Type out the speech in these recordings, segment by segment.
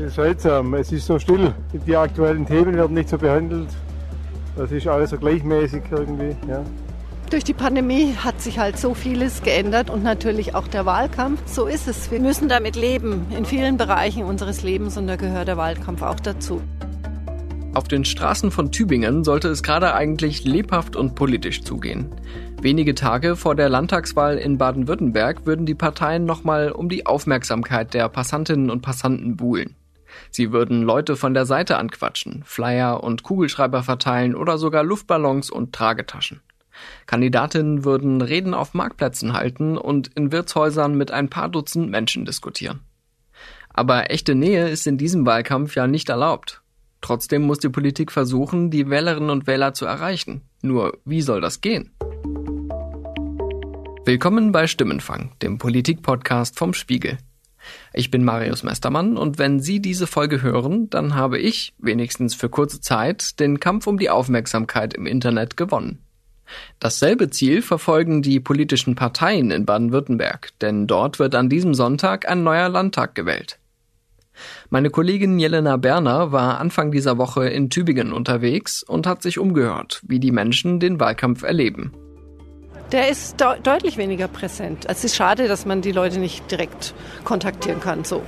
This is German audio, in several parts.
Das ist seltsam. Es ist so still. Die aktuellen Themen werden nicht so behandelt. Das ist alles so gleichmäßig irgendwie. Ja. Durch die Pandemie hat sich halt so vieles geändert und natürlich auch der Wahlkampf. So ist es. Wir müssen damit leben in vielen Bereichen unseres Lebens und da gehört der Wahlkampf auch dazu. Auf den Straßen von Tübingen sollte es gerade eigentlich lebhaft und politisch zugehen. Wenige Tage vor der Landtagswahl in Baden-Württemberg würden die Parteien nochmal um die Aufmerksamkeit der Passantinnen und Passanten buhlen. Sie würden Leute von der Seite anquatschen, Flyer und Kugelschreiber verteilen oder sogar Luftballons und Tragetaschen. Kandidatinnen würden Reden auf Marktplätzen halten und in Wirtshäusern mit ein paar Dutzend Menschen diskutieren. Aber echte Nähe ist in diesem Wahlkampf ja nicht erlaubt. Trotzdem muss die Politik versuchen, die Wählerinnen und Wähler zu erreichen. Nur wie soll das gehen? Willkommen bei Stimmenfang, dem Politik-Podcast vom Spiegel. Ich bin Marius Mestermann und wenn Sie diese Folge hören, dann habe ich, wenigstens für kurze Zeit, den Kampf um die Aufmerksamkeit im Internet gewonnen. Dasselbe Ziel verfolgen die politischen Parteien in Baden-Württemberg, denn dort wird an diesem Sonntag ein neuer Landtag gewählt. Meine Kollegin Jelena Berner war Anfang dieser Woche in Tübingen unterwegs und hat sich umgehört, wie die Menschen den Wahlkampf erleben. Der ist de deutlich weniger präsent. Es ist schade, dass man die Leute nicht direkt kontaktieren kann, so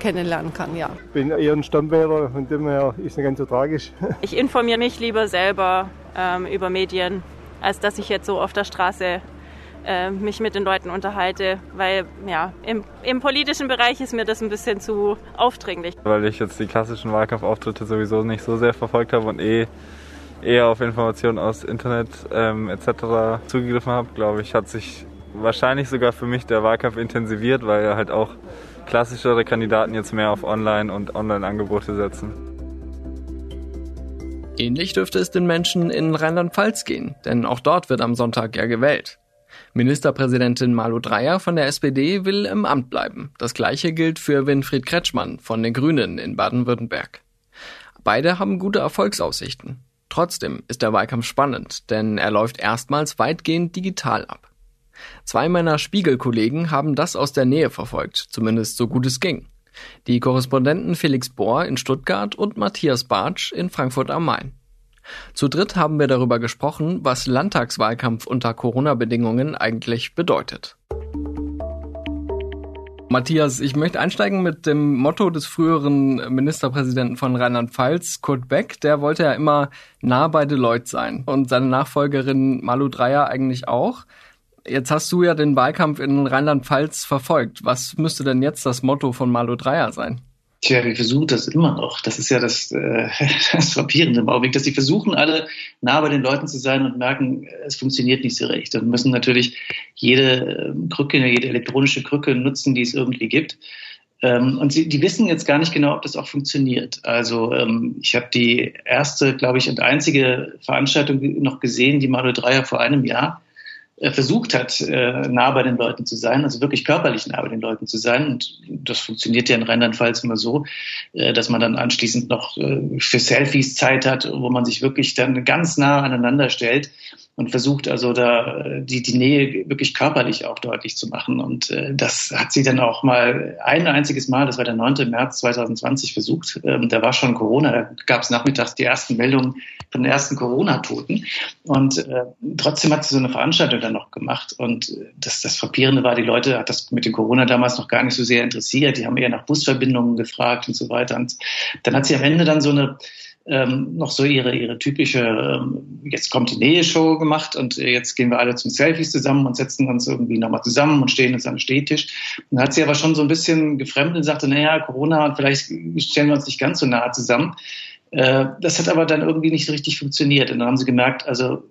kennenlernen kann, ja. Ich bin eher ein Stammwähler, von dem her ist es nicht ganz so tragisch. Ich informiere mich lieber selber ähm, über Medien als dass ich jetzt so auf der Straße äh, mich mit den Leuten unterhalte, weil ja, im, im, politischen Bereich ist mir das ein bisschen zu aufdringlich. Weil ich jetzt die klassischen Wahlkampfauftritte sowieso nicht so sehr verfolgt habe und eh eher auf Informationen aus Internet ähm, etc. zugegriffen habe, glaube ich, hat sich wahrscheinlich sogar für mich der Wahlkampf intensiviert, weil halt auch klassischere Kandidaten jetzt mehr auf Online- und Online-Angebote setzen. Ähnlich dürfte es den Menschen in Rheinland-Pfalz gehen, denn auch dort wird am Sonntag ja gewählt. Ministerpräsidentin Malu Dreyer von der SPD will im Amt bleiben. Das gleiche gilt für Winfried Kretschmann von den Grünen in Baden-Württemberg. Beide haben gute Erfolgsaussichten. Trotzdem ist der Wahlkampf spannend, denn er läuft erstmals weitgehend digital ab. Zwei meiner Spiegelkollegen haben das aus der Nähe verfolgt, zumindest so gut es ging. Die Korrespondenten Felix Bohr in Stuttgart und Matthias Bartsch in Frankfurt am Main. Zu dritt haben wir darüber gesprochen, was Landtagswahlkampf unter Corona-Bedingungen eigentlich bedeutet. Matthias, ich möchte einsteigen mit dem Motto des früheren Ministerpräsidenten von Rheinland-Pfalz, Kurt Beck. Der wollte ja immer nah bei den sein und seine Nachfolgerin Malu Dreyer eigentlich auch. Jetzt hast du ja den Wahlkampf in Rheinland-Pfalz verfolgt. Was müsste denn jetzt das Motto von Malu Dreyer sein? Tja, wir versuchen das immer noch. Das ist ja das, äh, das Frappierende im Augenblick, dass sie versuchen, alle nah bei den Leuten zu sein und merken, es funktioniert nicht so recht. Und müssen natürlich jede ähm, Krücke, jede elektronische Krücke nutzen, die es irgendwie gibt. Ähm, und sie, die wissen jetzt gar nicht genau, ob das auch funktioniert. Also ähm, ich habe die erste, glaube ich, und einzige Veranstaltung noch gesehen, die Malu Dreyer vor einem Jahr versucht hat, äh, nah bei den Leuten zu sein, also wirklich körperlich nah bei den Leuten zu sein. Und das funktioniert ja in Rheinland-Pfalz immer so, äh, dass man dann anschließend noch für Selfies Zeit hat, wo man sich wirklich dann ganz nah aneinander stellt und versucht also da die, die Nähe wirklich körperlich auch deutlich zu machen. Und äh, das hat sie dann auch mal ein einziges Mal, das war der 9. März 2020 versucht. Ähm, da war schon Corona, da gab es nachmittags die ersten Meldungen von den ersten Corona-Toten. Und äh, trotzdem hat sie so eine Veranstaltung dann noch gemacht. Und das, das Frappierende war, die Leute hat das mit dem Corona damals noch gar nicht so sehr interessiert. Die haben eher nach Busverbindungen gefragt und so weiter. Und dann hat sie am Ende dann so eine ähm, noch so ihre, ihre typische, ähm, jetzt kommt die Nähe-Show gemacht und jetzt gehen wir alle zum Selfies zusammen und setzen uns irgendwie nochmal zusammen und stehen uns am Stehtisch. Dann hat sie aber schon so ein bisschen gefremdet und sagte, naja, Corona vielleicht stellen wir uns nicht ganz so nah zusammen. Äh, das hat aber dann irgendwie nicht so richtig funktioniert. Und dann haben sie gemerkt, also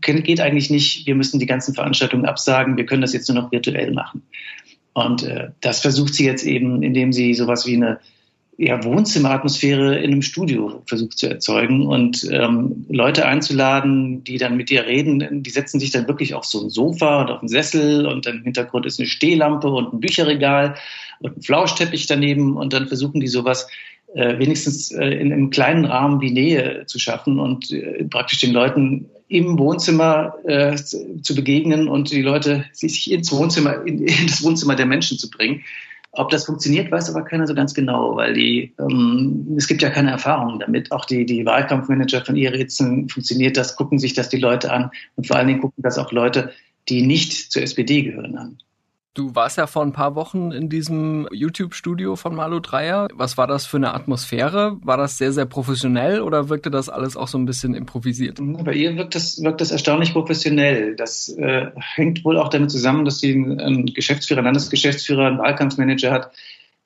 geht eigentlich nicht, wir müssen die ganzen Veranstaltungen absagen, wir können das jetzt nur noch virtuell machen. Und äh, das versucht sie jetzt eben, indem sie sowas wie eine ja, Wohnzimmeratmosphäre in einem Studio versucht zu erzeugen und ähm, Leute einzuladen, die dann mit dir reden, die setzen sich dann wirklich auf so ein Sofa und auf einen Sessel und im Hintergrund ist eine Stehlampe und ein Bücherregal und ein Flauschteppich daneben und dann versuchen die sowas äh, wenigstens äh, in einem kleinen Rahmen wie Nähe zu schaffen und äh, praktisch den Leuten im Wohnzimmer äh, zu begegnen und die Leute sich ins Wohnzimmer, in, in das Wohnzimmer der Menschen zu bringen Ob das funktioniert, weiß aber keiner so ganz genau, weil die, ähm, es gibt ja keine Erfahrung damit. Auch die, die Wahlkampfmanager von Ihre-Ritzen funktioniert das, gucken sich das die Leute an und vor allen Dingen gucken das auch Leute, die nicht zur SPD gehören an. Du warst ja vor ein paar Wochen in diesem YouTube-Studio von Malu Dreier. Was war das für eine Atmosphäre? War das sehr, sehr professionell oder wirkte das alles auch so ein bisschen improvisiert? Bei ihr wirkt das, wirkt das erstaunlich professionell. Das äh, hängt wohl auch damit zusammen, dass sie einen Geschäftsführer, Landesgeschäftsführer, einen Wahlkampfmanager hat,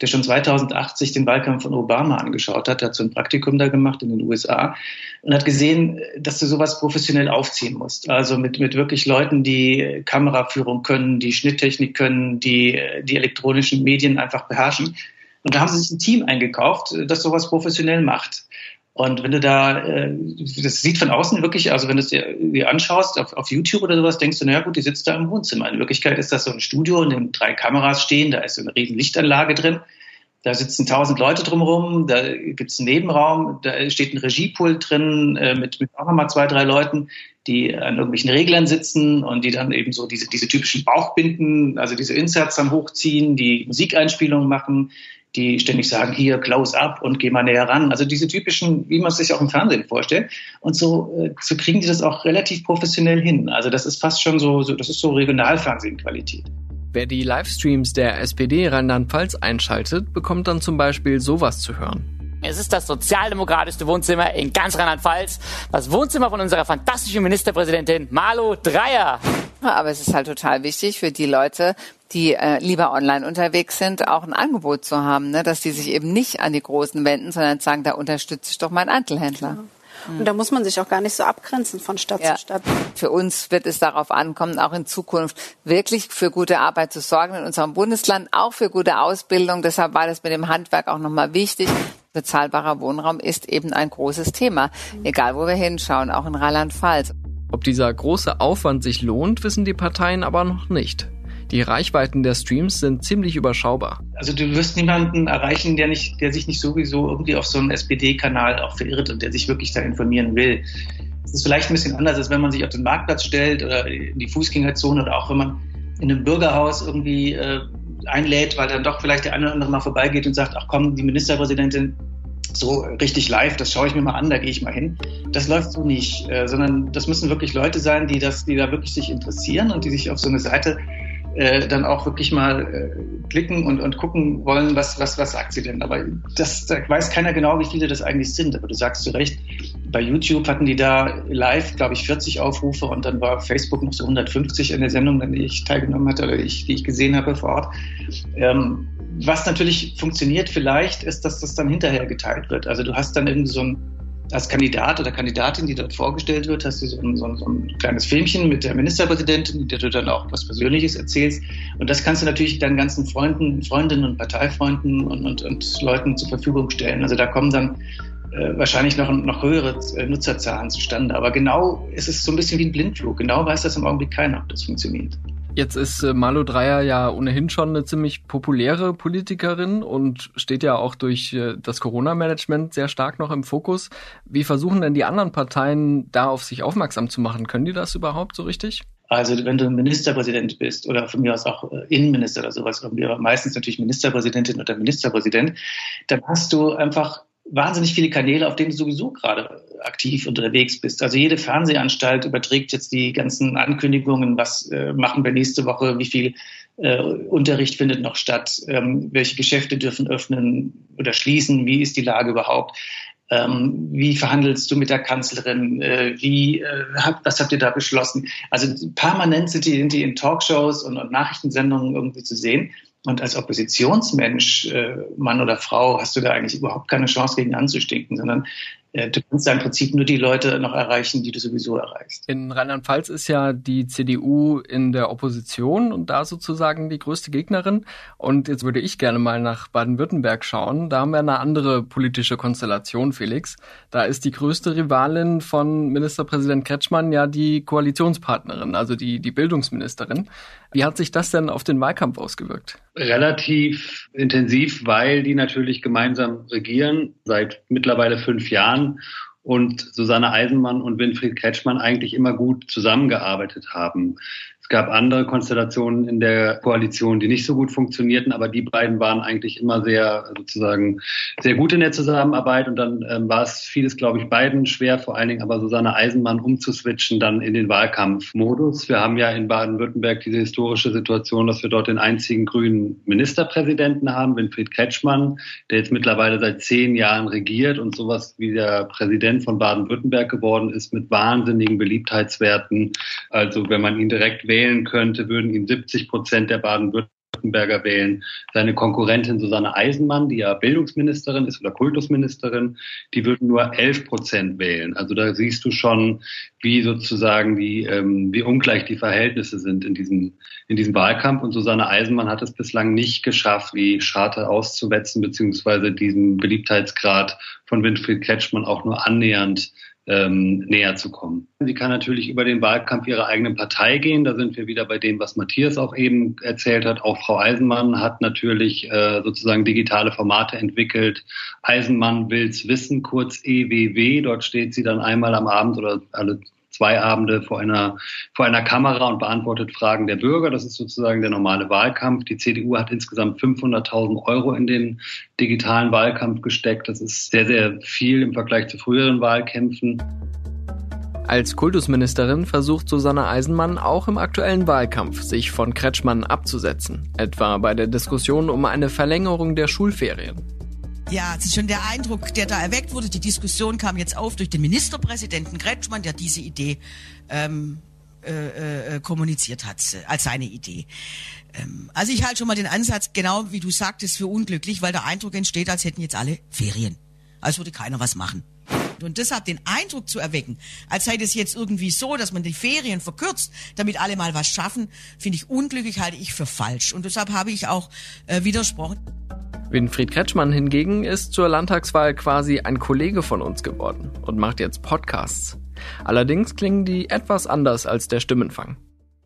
der schon 2008 sich den Wahlkampf von Obama angeschaut hat, hat so ein Praktikum da gemacht in den USA und hat gesehen, dass du sowas professionell aufziehen musst. Also mit, mit wirklich Leuten, die Kameraführung können, die Schnitttechnik können, die die elektronischen Medien einfach beherrschen. Und da haben sie sich ein Team eingekauft, das sowas professionell macht. Und wenn du da, äh, das sieht von außen wirklich, also wenn du es dir, dir anschaust auf, auf YouTube oder sowas, denkst du, naja gut, die sitzt da im Wohnzimmer. In Wirklichkeit ist das so ein Studio, in dem drei Kameras stehen, da ist so eine riesen Lichtanlage drin. Da sitzen tausend Leute drumherum, da gibt's einen Nebenraum, da steht ein Regiepult drin äh, mit, mit auch nochmal zwei, drei Leuten, die an irgendwelchen Reglern sitzen und die dann eben so diese, diese typischen Bauchbinden, also diese Inserts dann hochziehen, die Musikeinspielungen machen, die ständig sagen, hier, close up und geh mal näher ran. Also diese typischen, wie man es sich auch im Fernsehen vorstellt. Und so, äh, so kriegen die das auch relativ professionell hin. Also das ist fast schon so, so das ist so Regionalfernsehqualität. Wer die Livestreams der SPD Rheinland-Pfalz einschaltet, bekommt dann zum Beispiel sowas zu hören. Es ist das sozialdemokratischste Wohnzimmer in ganz Rheinland-Pfalz. Das Wohnzimmer von unserer fantastischen Ministerpräsidentin Malu Dreyer. Aber es ist halt total wichtig für die Leute, die äh, lieber online unterwegs sind, auch ein Angebot zu haben, ne? dass die sich eben nicht an die Großen wenden, sondern sagen, da unterstütze ich doch meinen Einzelhändler. Ja. Und da muss man sich auch gar nicht so abgrenzen von Stadt ja. zu Stadt. Für uns wird es darauf ankommen, auch in Zukunft wirklich für gute Arbeit zu sorgen in unserem Bundesland, auch für gute Ausbildung. Deshalb war das mit dem Handwerk auch nochmal wichtig. Bezahlbarer Wohnraum ist eben ein großes Thema, egal wo wir hinschauen, auch in Rheinland-Pfalz. Ob dieser große Aufwand sich lohnt, wissen die Parteien aber noch nicht. Die Reichweiten der Streams sind ziemlich überschaubar. Also du wirst niemanden erreichen, der nicht, der sich nicht sowieso irgendwie auf so einen SPD-Kanal auch verirrt und der sich wirklich da informieren will. Es ist vielleicht ein bisschen anders, als wenn man sich auf den Marktplatz stellt oder in die Fußgängerzone oder auch wenn man in einem Bürgerhaus irgendwie äh, einlädt, weil dann doch vielleicht der eine oder andere mal vorbeigeht und sagt, ach komm, die Ministerpräsidentin so richtig live, das schaue ich mir mal an, da gehe ich mal hin. Das läuft so nicht, äh, sondern das müssen wirklich Leute sein, die das, die da wirklich sich interessieren und die sich auf so eine Seite äh, dann auch wirklich mal äh, klicken und, und gucken wollen, was, was, was sagt sie denn. Aber das, da weiß keiner genau, wie viele das eigentlich sind. Aber du sagst zu Recht, bei YouTube hatten die da live, glaube ich, 40 Aufrufe und dann war Facebook noch so 150 in der Sendung, an die ich teilgenommen hatte oder ich, die ich gesehen habe vor Ort. Ähm, was natürlich funktioniert vielleicht, ist, dass das dann hinterher geteilt wird. Also du hast dann irgendwie so ein als Kandidat oder Kandidatin, die dort vorgestellt wird, hast du so ein, so ein, so ein kleines Filmchen mit der Ministerpräsidentin, in der du dann auch was Persönliches erzählst. Und das kannst du natürlich deinen ganzen Freunden, Freundinnen und Parteifreunden und, und, und Leuten zur Verfügung stellen. Also da kommen dann äh, wahrscheinlich noch, noch höhere äh, Nutzerzahlen zustande. Aber genau ist es so ein bisschen wie ein Blindflug. Genau weiß das im Augenblick keiner, ob das funktioniert. Jetzt ist äh, Malu Dreyer ja ohnehin schon eine ziemlich populäre Politikerin und steht ja auch durch äh, das Corona-Management sehr stark noch im Fokus. Wie versuchen denn die anderen Parteien da auf sich aufmerksam zu machen? Können die das überhaupt so richtig? Also wenn du Ministerpräsident bist oder von mir aus auch äh, Innenminister oder sowas, aber meistens natürlich Ministerpräsidentin oder Ministerpräsident, dann hast du einfach wahnsinnig viele Kanäle, auf denen du sowieso gerade aktiv unterwegs bist. Also jede Fernsehanstalt überträgt jetzt die ganzen Ankündigungen, was äh, machen wir nächste Woche, wie viel äh, Unterricht findet noch statt, ähm, welche Geschäfte dürfen öffnen oder schließen, wie ist die Lage überhaupt. Ähm, wie verhandelst du mit der Kanzlerin? Äh, wie, äh, hab, was habt ihr da beschlossen? Also permanent sind die, sind die in Talkshows und, und Nachrichtensendungen irgendwie zu sehen. Und als Oppositionsmensch, äh, Mann oder Frau, hast du da eigentlich überhaupt keine Chance gegen anzustinken, sondern du kannst da im Prinzip nur die Leute noch erreichen, die du sowieso erreichst. In Rheinland-Pfalz ist ja die CDU in der Opposition und da sozusagen die größte Gegnerin. Und jetzt würde ich gerne mal nach Baden-Württemberg schauen. Da haben wir eine andere politische Konstellation, Felix. Da ist die größte Rivalin von Ministerpräsident Kretschmann ja die Koalitionspartnerin, also die, die Bildungsministerin. Wie hat sich das denn auf den Wahlkampf ausgewirkt? Relativ intensiv, weil die natürlich gemeinsam regieren seit mittlerweile fünf Jahren und Susanne Eisenmann und Winfried Kretschmann eigentlich immer gut zusammengearbeitet haben. Es gab andere Konstellationen in der Koalition, die nicht so gut funktionierten, aber die beiden waren eigentlich immer sehr sozusagen sehr gut in der Zusammenarbeit und dann ähm, war es vieles, glaube ich, beiden schwer, vor allen Dingen aber Susanne Eisenmann umzuswitchen dann in den Wahlkampfmodus. Wir haben ja in Baden-Württemberg diese historische Situation, dass wir dort den einzigen grünen Ministerpräsidenten haben, Winfried Kretschmann, der jetzt mittlerweile seit zehn Jahren regiert und sowas wie der Präsident von Baden-Württemberg geworden ist mit wahnsinnigen Beliebtheitswerten. Also wenn man ihn direkt wählen könnte, würden ihn 70 Prozent der Baden-Württemberger wählen. Seine Konkurrentin Susanne Eisenmann, die ja Bildungsministerin ist oder Kultusministerin, die würden nur 11 Prozent wählen. Also da siehst du schon, wie sozusagen die, ähm, wie ungleich die Verhältnisse sind in diesem, in diesem Wahlkampf. Und Susanne Eisenmann hat es bislang nicht geschafft, die Scharte auszuwetzen, beziehungsweise diesen Beliebtheitsgrad von Winfried Kretschmann auch nur annähernd ähm, näher zu kommen. Sie kann natürlich über den Wahlkampf ihrer eigenen Partei gehen. Da sind wir wieder bei dem, was Matthias auch eben erzählt hat. Auch Frau Eisenmann hat natürlich äh, sozusagen digitale Formate entwickelt. Eisenmann will's wissen, kurz EWW. Dort steht sie dann einmal am Abend oder alle zwei Abende vor einer, vor einer Kamera und beantwortet Fragen der Bürger. Das ist sozusagen der normale Wahlkampf. Die CDU hat insgesamt 500.000 Euro in den digitalen Wahlkampf gesteckt. Das ist sehr, sehr viel im Vergleich zu früheren Wahlkämpfen. Als Kultusministerin versucht Susanne Eisenmann auch im aktuellen Wahlkampf, sich von Kretschmann abzusetzen, etwa bei der Diskussion um eine Verlängerung der Schulferien. Ja, es ist schon der Eindruck, der da erweckt wurde. Die Diskussion kam jetzt auf durch den Ministerpräsidenten Kretschmann, der diese Idee ähm, äh, äh, kommuniziert hat äh, als seine Idee. Ähm, also ich halte schon mal den Ansatz, genau wie du sagtest, für unglücklich, weil der Eindruck entsteht, als hätten jetzt alle Ferien. Als würde keiner was machen. Und deshalb den Eindruck zu erwecken, als sei das jetzt irgendwie so, dass man die Ferien verkürzt, damit alle mal was schaffen, finde ich unglücklich, halte ich für falsch. Und deshalb habe ich auch äh, widersprochen. Winfried Kretschmann hingegen ist zur Landtagswahl quasi ein Kollege von uns geworden und macht jetzt Podcasts. Allerdings klingen die etwas anders als der Stimmenfang.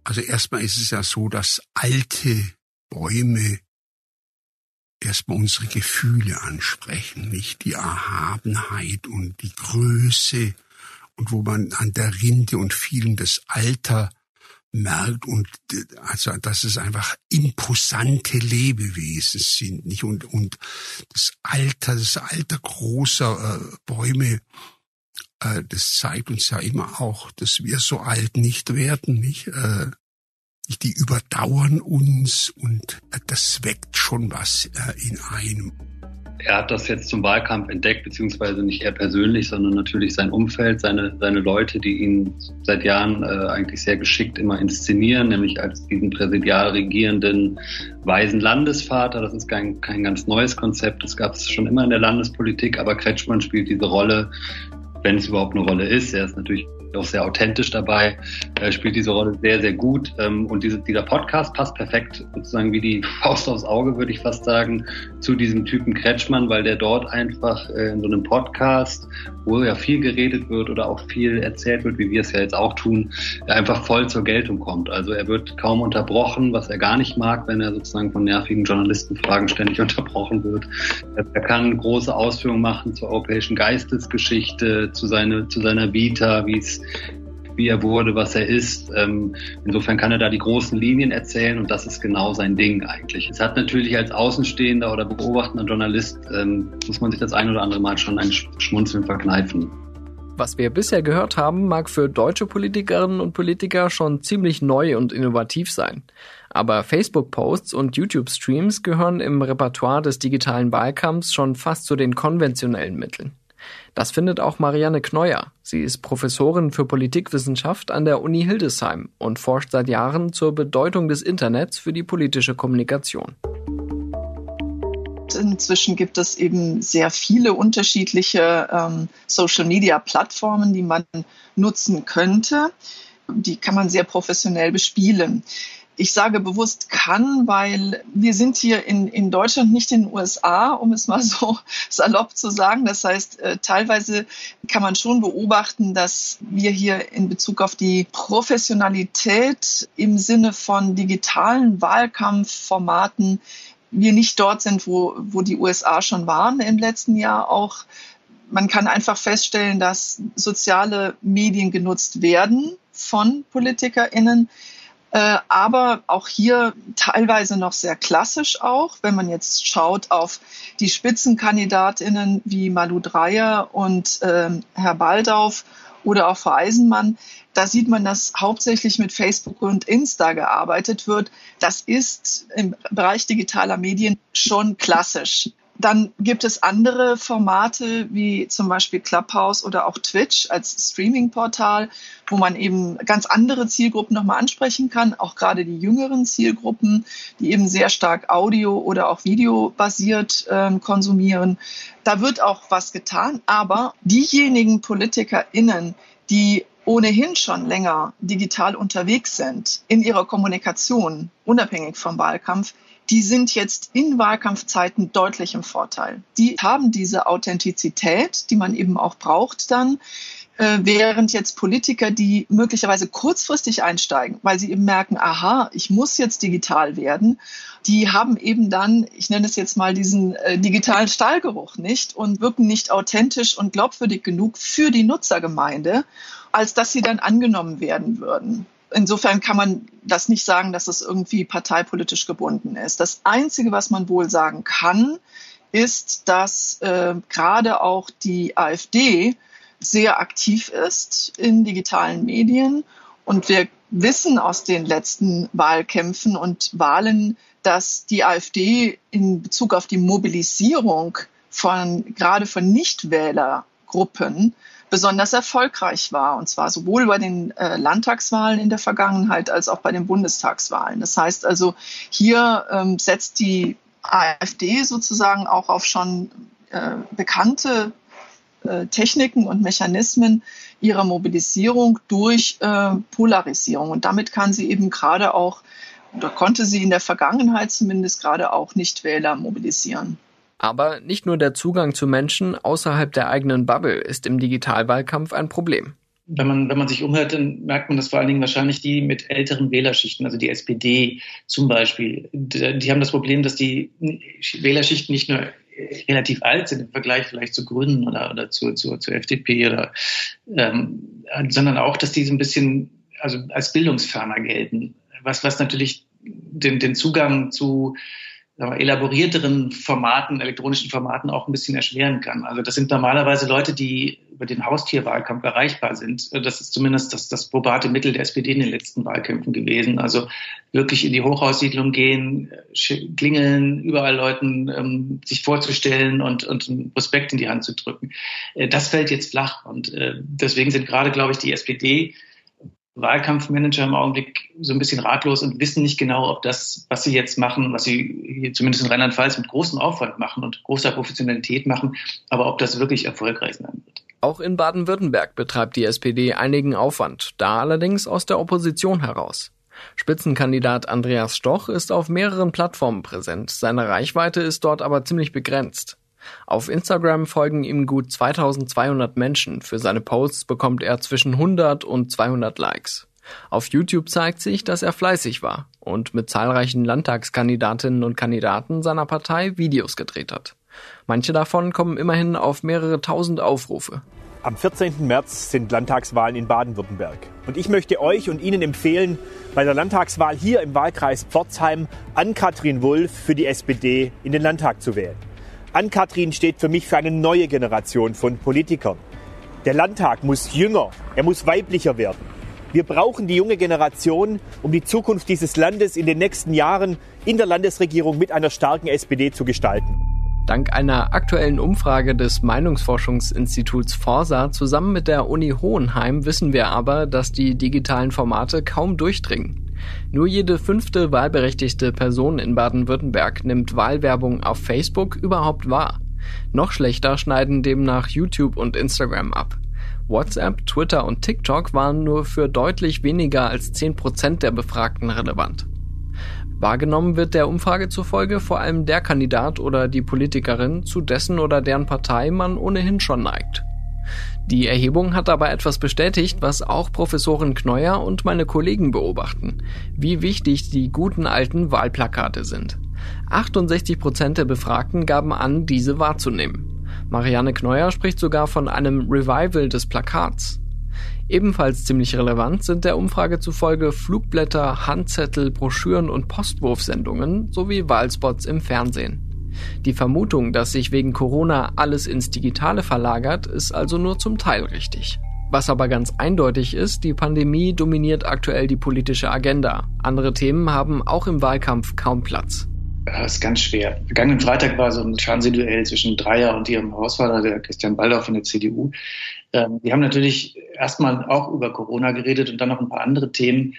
Also erstmal ist es ja so, dass alte Bäume erstmal unsere Gefühle ansprechen, nicht die Erhabenheit und die Größe und wo man an der Rinde und vielen das Alter merkt und also dass es einfach imposante Lebewesen sind nicht? Und und das Alter das Alter großer äh, Bäume äh, das zeigt uns ja immer auch dass wir so alt nicht werden nicht? Äh, die überdauern uns und äh, das weckt schon was äh, in einem er hat das jetzt zum Wahlkampf entdeckt, beziehungsweise nicht er persönlich, sondern natürlich sein Umfeld, seine, seine Leute, die ihn seit Jahren äh, eigentlich sehr geschickt immer inszenieren, nämlich als diesen präsidial regierenden weisen Landesvater. Das ist kein, kein ganz neues Konzept, das gab es schon immer in der Landespolitik, aber Kretschmann spielt diese Rolle, wenn es überhaupt eine Rolle ist. Er ist natürlich auch sehr authentisch dabei, äh, spielt diese Rolle sehr, sehr gut. Ähm, und diese, dieser Podcast passt perfekt sozusagen wie die Faust aufs Auge, würde ich fast sagen, zu diesem Typen Kretschmann, weil der dort einfach äh, in so einem Podcast, wo ja viel geredet wird oder auch viel erzählt wird, wie wir es ja jetzt auch tun, einfach voll zur Geltung kommt. Also er wird kaum unterbrochen, was er gar nicht mag, wenn er sozusagen von nervigen Journalistenfragen ständig unterbrochen wird. Er kann große Ausführungen machen zur europäischen Geistesgeschichte, zu, seine, zu seiner Vita, wie es wie er wurde, was er ist. Ähm, insofern kann er da die großen Linien erzählen und das ist genau sein Ding eigentlich. Es hat natürlich als Außenstehender oder beobachtender Journalist, ähm, muss man sich das ein oder andere Mal schon ein Schmunzeln verkneifen. Was wir bisher gehört haben, mag für deutsche Politikerinnen und Politiker schon ziemlich neu und innovativ sein. Aber Facebook-Posts und YouTube-Streams gehören im Repertoire des digitalen Wahlkampfs schon fast zu den konventionellen Mitteln. Das findet auch Marianne Kneuer. Sie ist Professorin für Politikwissenschaft an der Uni Hildesheim und forscht seit Jahren zur Bedeutung des Internets für die politische Kommunikation. Inzwischen gibt es eben sehr viele unterschiedliche ähm, Social-Media-Plattformen, die man nutzen könnte. Die kann man sehr professionell bespielen. Ich sage bewusst kann, weil wir sind hier in, in Deutschland nicht in den USA, um es mal so salopp zu sagen. Das heißt, äh, teilweise kann man schon beobachten, dass wir hier in Bezug auf die Professionalität im Sinne von digitalen Wahlkampfformaten wir nicht dort sind, wo, wo die USA schon waren im letzten Jahr auch. Man kann einfach feststellen, dass soziale Medien genutzt werden von PolitikerInnen Äh, aber auch hier teilweise noch sehr klassisch auch, wenn man jetzt schaut auf die Spitzenkandidatinnen wie Malu Dreyer und ähm, Herr Baldauf oder auch Frau Eisenmann, da sieht man, dass hauptsächlich mit Facebook und Insta gearbeitet wird. Das ist im Bereich digitaler Medien schon klassisch. Dann gibt es andere Formate wie zum Beispiel Clubhouse oder auch Twitch als Streaming-Portal, wo man eben ganz andere Zielgruppen nochmal ansprechen kann, auch gerade die jüngeren Zielgruppen, die eben sehr stark Audio oder auch Video basiert äh, konsumieren. Da wird auch was getan, aber diejenigen PolitikerInnen, die ohnehin schon länger digital unterwegs sind in ihrer Kommunikation, unabhängig vom Wahlkampf, die sind jetzt in Wahlkampfzeiten deutlich im Vorteil. Die haben diese Authentizität, die man eben auch braucht dann, äh, während jetzt Politiker, die möglicherweise kurzfristig einsteigen, weil sie eben merken, aha, ich muss jetzt digital werden, die haben eben dann, ich nenne es jetzt mal diesen äh, digitalen Stahlgeruch nicht und wirken nicht authentisch und glaubwürdig genug für die Nutzergemeinde, als dass sie dann angenommen werden würden insofern kann man das nicht sagen, dass es irgendwie parteipolitisch gebunden ist. Das Einzige, was man wohl sagen kann, ist, dass äh, gerade auch die AfD sehr aktiv ist in digitalen Medien. Und wir wissen aus den letzten Wahlkämpfen und Wahlen, dass die AfD in Bezug auf die Mobilisierung von gerade von Nichtwählergruppen besonders erfolgreich war. Und zwar sowohl bei den äh, Landtagswahlen in der Vergangenheit als auch bei den Bundestagswahlen. Das heißt also, hier ähm, setzt die AfD sozusagen auch auf schon äh, bekannte äh, Techniken und Mechanismen ihrer Mobilisierung durch äh, Polarisierung. Und damit kann sie eben gerade auch, oder konnte sie in der Vergangenheit zumindest gerade auch Nichtwähler mobilisieren. Aber nicht nur der Zugang zu Menschen außerhalb der eigenen Bubble ist im Digitalwahlkampf ein Problem. Wenn man, wenn man sich umhört, dann merkt man, dass vor allen Dingen wahrscheinlich die mit älteren Wählerschichten, also die SPD zum Beispiel, die, die haben das Problem, dass die Wählerschichten nicht nur relativ alt sind im Vergleich vielleicht zu Grünen oder, oder zu, zu, zur FDP oder, ähm, sondern auch, dass die so ein bisschen also als bildungsferner gelten, was, was natürlich den, den Zugang zu elaborierteren Formaten, elektronischen Formaten auch ein bisschen erschweren kann. Also das sind normalerweise Leute, die über den Haustierwahlkampf erreichbar sind. Das ist zumindest das, das probate Mittel der SPD in den letzten Wahlkämpfen gewesen. Also wirklich in die Hochhaussiedlung gehen, klingeln, überall Leuten ähm, sich vorzustellen und, und einen Prospekt in die Hand zu drücken. Äh, das fällt jetzt flach und äh, deswegen sind gerade, glaube ich, die SPD Wahlkampfmanager im Augenblick so ein bisschen ratlos und wissen nicht genau, ob das, was sie jetzt machen, was sie hier zumindest in Rheinland-Pfalz mit großem Aufwand machen und großer Professionalität machen, aber ob das wirklich erfolgreich sein wird. Auch in Baden-Württemberg betreibt die SPD einigen Aufwand, da allerdings aus der Opposition heraus. Spitzenkandidat Andreas Stoch ist auf mehreren Plattformen präsent, seine Reichweite ist dort aber ziemlich begrenzt. Auf Instagram folgen ihm gut 2200 Menschen. Für seine Posts bekommt er zwischen 100 und 200 Likes. Auf YouTube zeigt sich, dass er fleißig war und mit zahlreichen Landtagskandidatinnen und Kandidaten seiner Partei Videos gedreht hat. Manche davon kommen immerhin auf mehrere tausend Aufrufe. Am 14. März sind Landtagswahlen in Baden-Württemberg. Und ich möchte euch und Ihnen empfehlen, bei der Landtagswahl hier im Wahlkreis Pforzheim an Katrin Wulff für die SPD in den Landtag zu wählen. Ann-Kathrin steht für mich für eine neue Generation von Politikern. Der Landtag muss jünger, er muss weiblicher werden. Wir brauchen die junge Generation, um die Zukunft dieses Landes in den nächsten Jahren in der Landesregierung mit einer starken SPD zu gestalten. Dank einer aktuellen Umfrage des Meinungsforschungsinstituts Forsa zusammen mit der Uni Hohenheim wissen wir aber, dass die digitalen Formate kaum durchdringen. Nur jede fünfte wahlberechtigte Person in Baden-Württemberg nimmt Wahlwerbung auf Facebook überhaupt wahr. Noch schlechter schneiden demnach YouTube und Instagram ab. WhatsApp, Twitter und TikTok waren nur für deutlich weniger als 10% der Befragten relevant. Wahrgenommen wird der Umfrage zufolge vor allem der Kandidat oder die Politikerin, zu dessen oder deren Partei man ohnehin schon neigt. Die Erhebung hat aber etwas bestätigt, was auch Professorin Kneuer und meine Kollegen beobachten, wie wichtig die guten alten Wahlplakate sind. 68 Prozent der Befragten gaben an, diese wahrzunehmen. Marianne Kneuer spricht sogar von einem Revival des Plakats. Ebenfalls ziemlich relevant sind der Umfrage zufolge Flugblätter, Handzettel, Broschüren und Postwurfsendungen sowie Wahlspots im Fernsehen. Die Vermutung, dass sich wegen Corona alles ins Digitale verlagert, ist also nur zum Teil richtig. Was aber ganz eindeutig ist, die Pandemie dominiert aktuell die politische Agenda. Andere Themen haben auch im Wahlkampf kaum Platz. Das ist ganz schwer. Vergangenen Freitag war so ein Fernsehduell zwischen Dreier und ihrem Herausforderer, der Christian Baldauf von der CDU. Ähm, die haben natürlich erstmal auch über Corona geredet und dann noch ein paar andere Themen.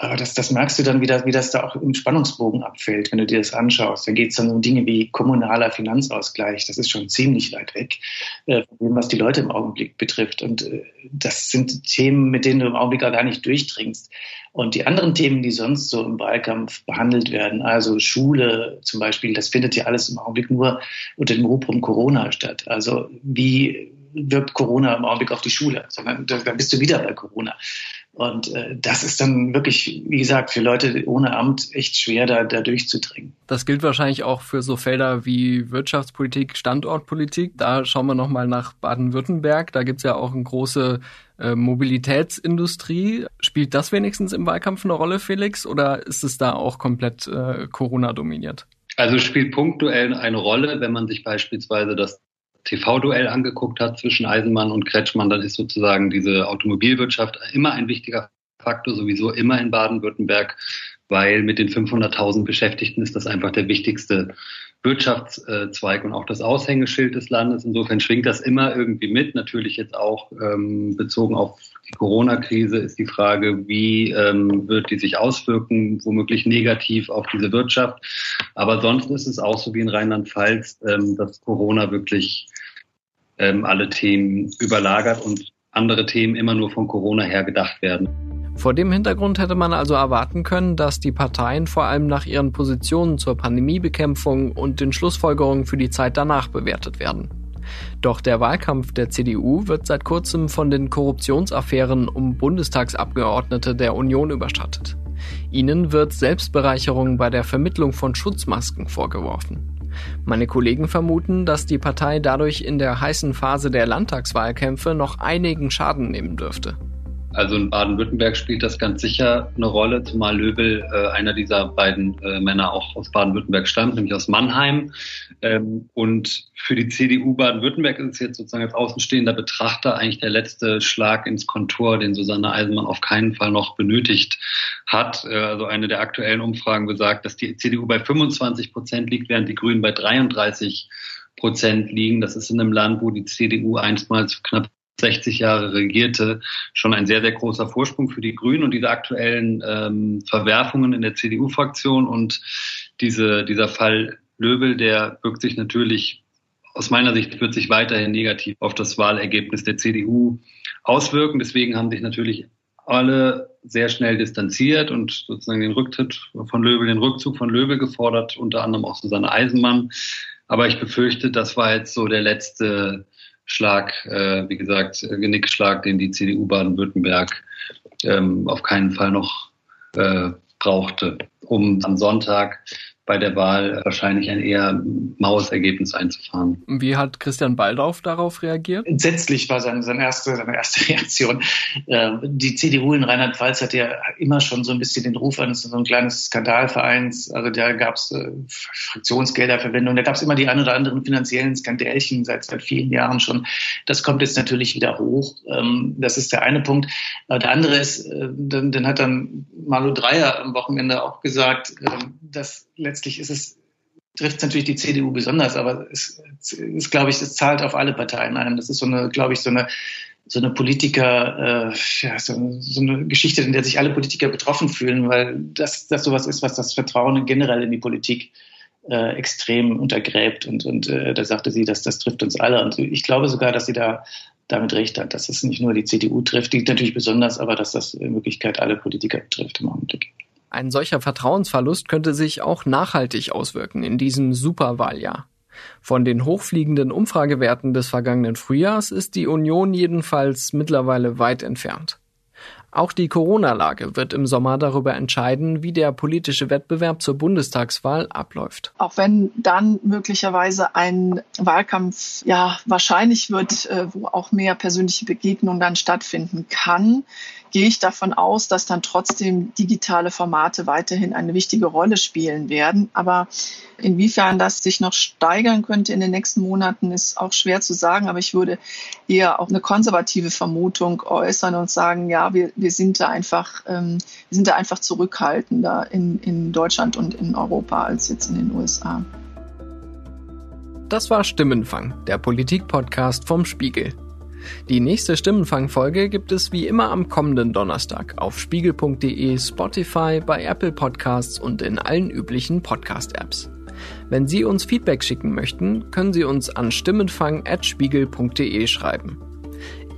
Aber das, das merkst du dann, wie das, wie das da auch im Spannungsbogen abfällt, wenn du dir das anschaust. Da geht es dann um Dinge wie kommunaler Finanzausgleich. Das ist schon ziemlich weit weg äh, von dem, was die Leute im Augenblick betrifft. Und äh, das sind Themen, mit denen du im Augenblick gar nicht durchdringst. Und die anderen Themen, die sonst so im Wahlkampf behandelt werden, also Schule zum Beispiel, das findet ja alles im Augenblick nur unter dem Rubrum Corona statt. Also wie wirkt Corona im Augenblick auf die Schule? Sondern da bist du wieder bei Corona. Und äh, das ist dann wirklich, wie gesagt, für Leute ohne Amt echt schwer, da, da durchzudringen. Das gilt wahrscheinlich auch für so Felder wie Wirtschaftspolitik, Standortpolitik. Da schauen wir nochmal nach Baden-Württemberg. Da gibt's ja auch eine große äh, Mobilitätsindustrie. Spielt das wenigstens im Wahlkampf eine Rolle, Felix, oder ist es da auch komplett äh, Corona dominiert? Also spielt punktuell eine Rolle, wenn man sich beispielsweise das TV-Duell angeguckt hat zwischen Eisenmann und Kretschmann, dann ist sozusagen diese Automobilwirtschaft immer ein wichtiger Faktor, sowieso immer in Baden-Württemberg, weil mit den 500.000 Beschäftigten ist das einfach der wichtigste Wirtschaftszweig und auch das Aushängeschild des Landes. Insofern schwingt das immer irgendwie mit. Natürlich jetzt auch ähm, bezogen auf die Corona-Krise ist die Frage, wie ähm, wird die sich auswirken, womöglich negativ auf diese Wirtschaft. Aber sonst ist es auch so wie in Rheinland-Pfalz, ähm, dass Corona wirklich ähm, alle Themen überlagert und andere Themen immer nur von Corona her gedacht werden. Vor dem Hintergrund hätte man also erwarten können, dass die Parteien vor allem nach ihren Positionen zur Pandemiebekämpfung und den Schlussfolgerungen für die Zeit danach bewertet werden. Doch der Wahlkampf der CDU wird seit kurzem von den Korruptionsaffären um Bundestagsabgeordnete der Union überschattet. Ihnen wird Selbstbereicherung bei der Vermittlung von Schutzmasken vorgeworfen. Meine Kollegen vermuten, dass die Partei dadurch in der heißen Phase der Landtagswahlkämpfe noch einigen Schaden nehmen dürfte. Also in Baden-Württemberg spielt das ganz sicher eine Rolle, zumal Löbel äh, einer dieser beiden äh, Männer auch aus Baden-Württemberg stammt, nämlich aus Mannheim. Ähm, und für die CDU Baden-Württemberg ist es jetzt sozusagen als außenstehender Betrachter eigentlich der letzte Schlag ins Kontor, den Susanne Eisenmann auf keinen Fall noch benötigt hat. Äh, also eine der aktuellen Umfragen besagt, dass die CDU bei 25 Prozent liegt, während die Grünen bei 33 Prozent liegen. Das ist in einem Land, wo die CDU einstmals knapp 60 Jahre regierte, schon ein sehr, sehr großer Vorsprung für die Grünen und diese aktuellen ähm, Verwerfungen in der CDU-Fraktion und diese, dieser Fall Löbel, der wirkt sich natürlich aus meiner Sicht wird sich weiterhin negativ auf das Wahlergebnis der CDU auswirken. Deswegen haben sich natürlich alle sehr schnell distanziert und sozusagen den Rücktritt von Löbel, den Rückzug von Löbel gefordert, unter anderem auch Susanne Eisenmann. Aber ich befürchte, das war jetzt so der letzte Schlag, äh, wie gesagt, äh, Genickschlag, den die CDU Baden-Württemberg ähm, auf keinen Fall noch äh, brauchte, um am Sonntag bei der Wahl wahrscheinlich ein eher maues Ergebnis einzufahren. Wie hat Christian Baldauf darauf reagiert? Entsetzlich war seine, seine, erste, seine erste Reaktion. Ähm, die CDU in Rheinland-Pfalz hat ja immer schon so ein bisschen den Ruf eines so ein kleines Skandalvereins. Also da gab es äh, Fraktionsgelderverwendung, da gab es immer die ein oder anderen finanziellen Skandälchen seit, seit vielen Jahren schon. Das kommt jetzt natürlich wieder hoch. Ähm, das ist der eine Punkt. Der andere ist, äh, dann, dann hat dann Malu Dreyer am Wochenende auch gesagt, äh, dass letztlich ist es, trifft es natürlich die CDU besonders, aber es ist, glaube ich, es zahlt auf alle Parteien ein. Das ist so eine, glaube ich, so eine, so eine Politiker, äh, ja, so, so, eine Geschichte, in der sich alle Politiker betroffen fühlen, weil das, das sowas ist, was das Vertrauen generell in die Politik äh, extrem untergräbt. Und, und äh, da sagte sie, dass das trifft uns alle. Und ich glaube sogar, dass sie da damit recht hat, dass es nicht nur die CDU trifft, die natürlich besonders, aber dass das in Wirklichkeit alle Politiker betrifft im Augenblick. Ein solcher Vertrauensverlust könnte sich auch nachhaltig auswirken in diesem Superwahljahr. Von den hochfliegenden Umfragewerten des vergangenen Frühjahrs ist die Union jedenfalls mittlerweile weit entfernt. Auch die Corona-Lage wird im Sommer darüber entscheiden, wie der politische Wettbewerb zur Bundestagswahl abläuft. Auch wenn dann möglicherweise ein Wahlkampf ja wahrscheinlich wird, äh, wo auch mehr persönliche Begegnungen dann stattfinden kann, gehe ich davon aus, dass dann trotzdem digitale Formate weiterhin eine wichtige Rolle spielen werden. Aber inwiefern das sich noch steigern könnte in den nächsten Monaten, ist auch schwer zu sagen. Aber ich würde eher auch eine konservative Vermutung äußern und sagen, ja, wir, wir sind da einfach, ähm, wir sind da einfach zurückhaltender in, in Deutschland und in Europa als jetzt in den USA. Das war Stimmenfang, der Politik-Podcast vom Spiegel. Die nächste Stimmenfangfolge gibt es wie immer am kommenden Donnerstag auf spiegel.de, Spotify, bei Apple Podcasts und in allen üblichen Podcast-Apps. Wenn Sie uns Feedback schicken möchten, können Sie uns an stimmenfang.spiegel.de schreiben.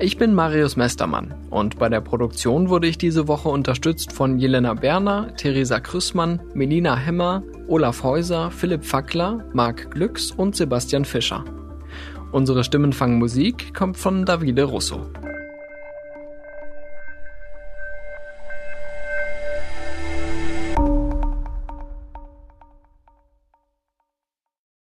Ich bin Marius Mestermann und bei der Produktion wurde ich diese Woche unterstützt von Jelena Berner, Theresa Krüssmann, Melina Hemmer, Olaf Häuser, Philipp Fackler, Marc Glücks und Sebastian Fischer. Unsere Stimmenfangmusik kommt von Davide Russo.